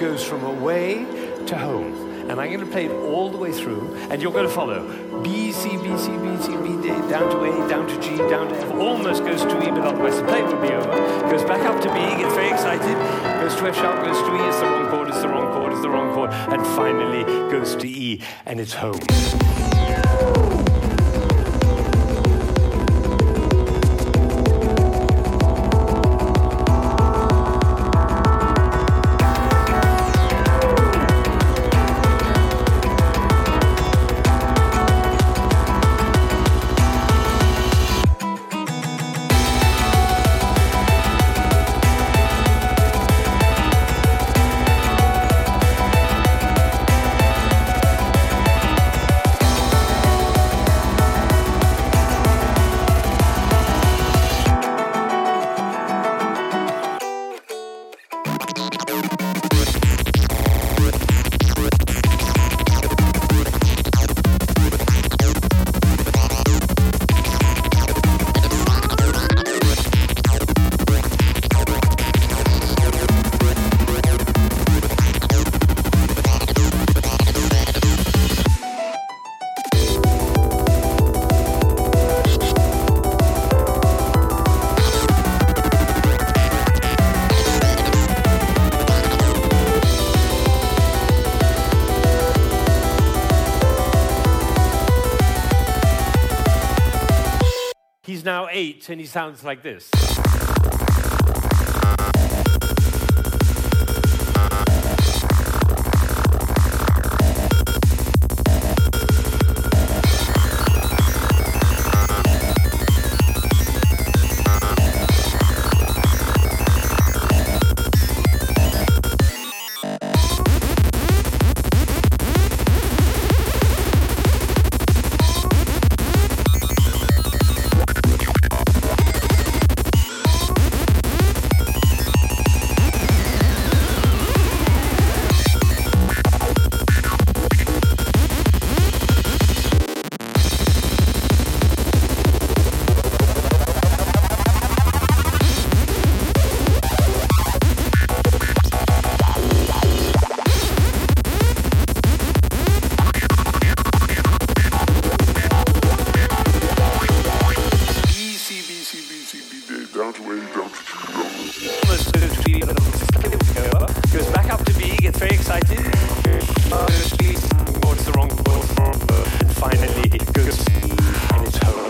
goes from away to home. And I'm going to play it all the way through, and you're going to follow. B, C, B, C, B, C, B, D, down to A, down to G, down to F, almost goes to E, but otherwise the play will be over. Goes back up to B, gets very excited, goes to F sharp, goes to E, it's the wrong chord, it's the wrong chord, it's the wrong chord, and finally goes to E, and it's home. And he sounds like this. Goes back up to B, gets very excited, E, it's the wrong chord, and uh, finally it goes. And it's home.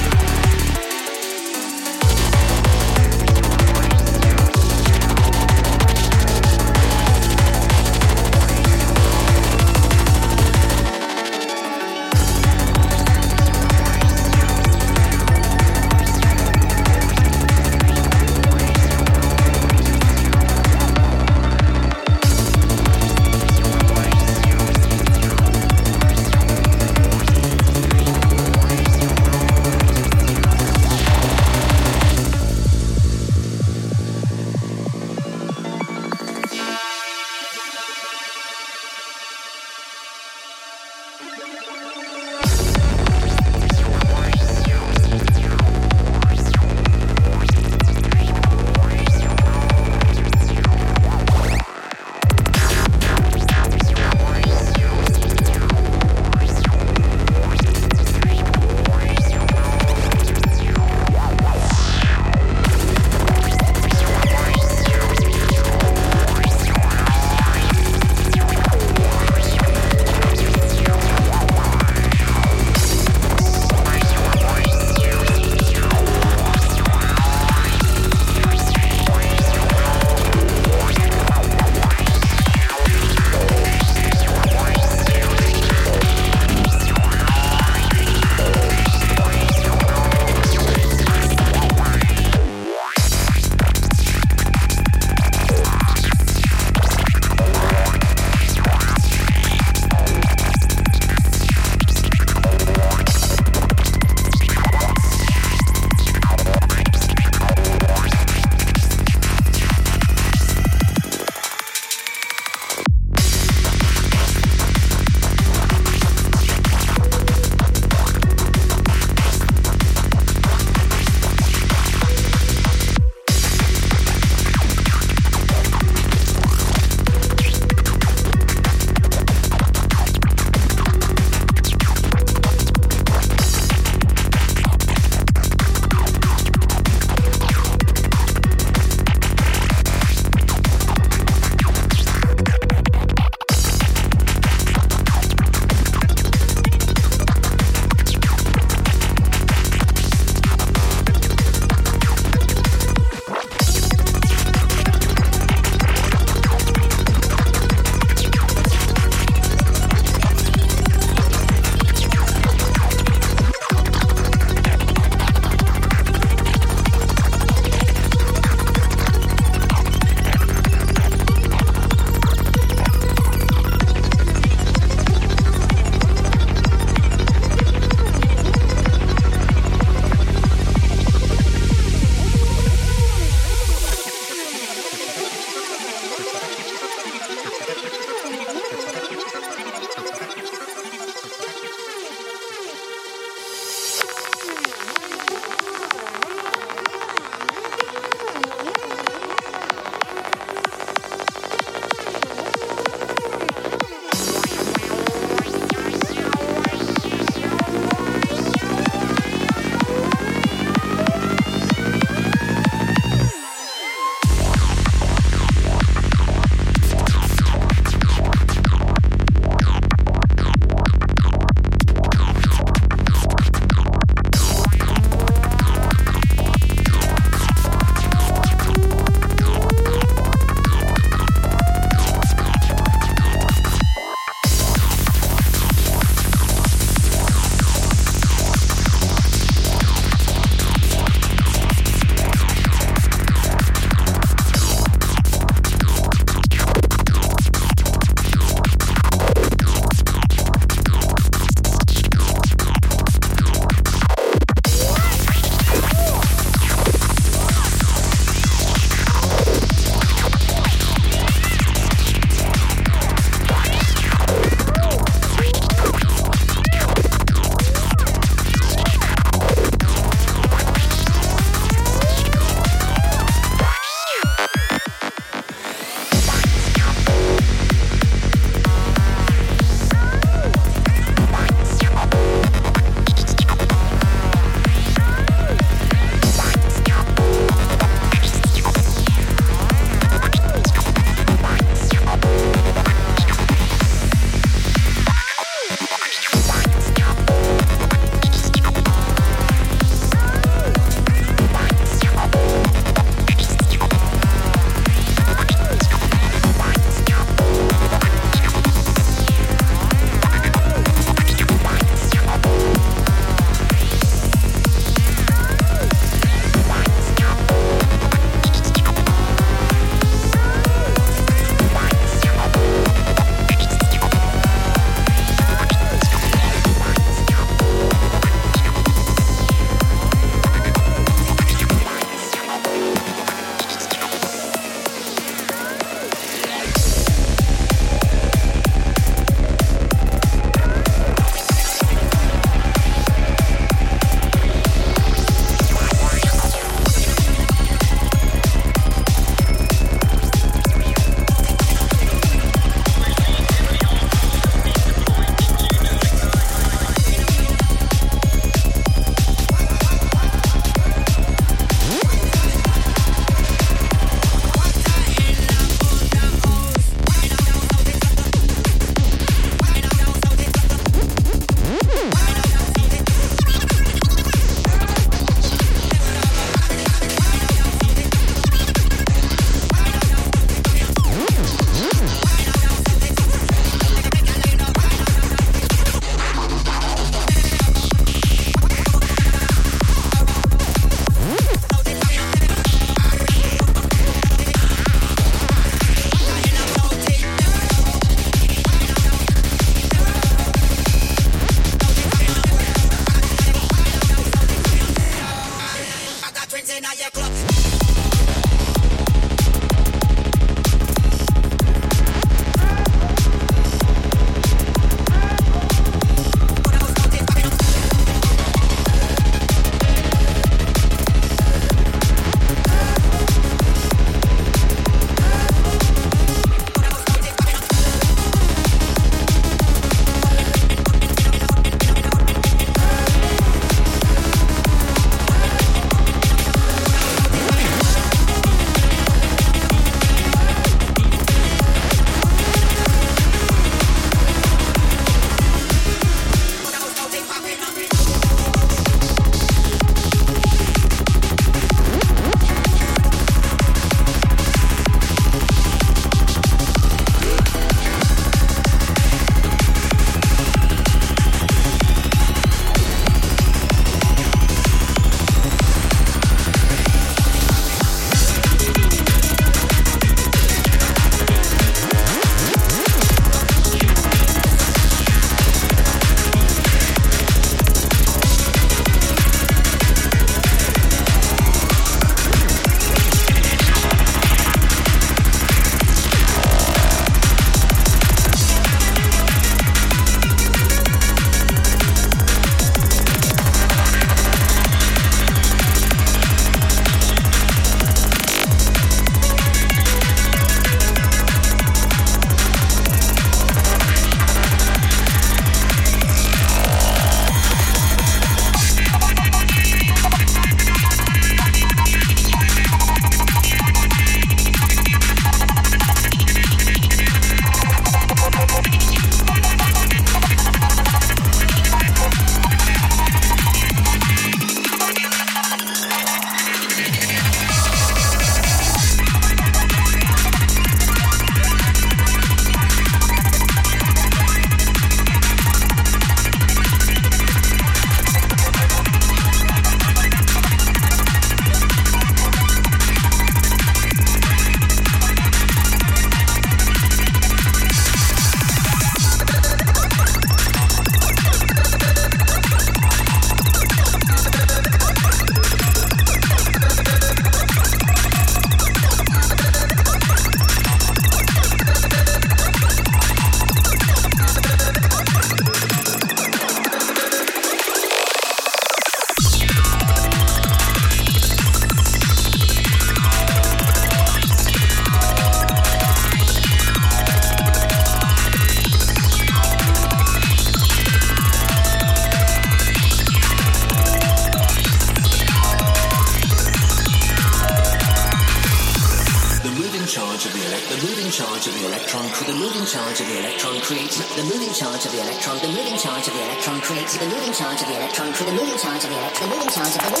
the moving charge of the electron through the moving charge of the electron, the moving charge of the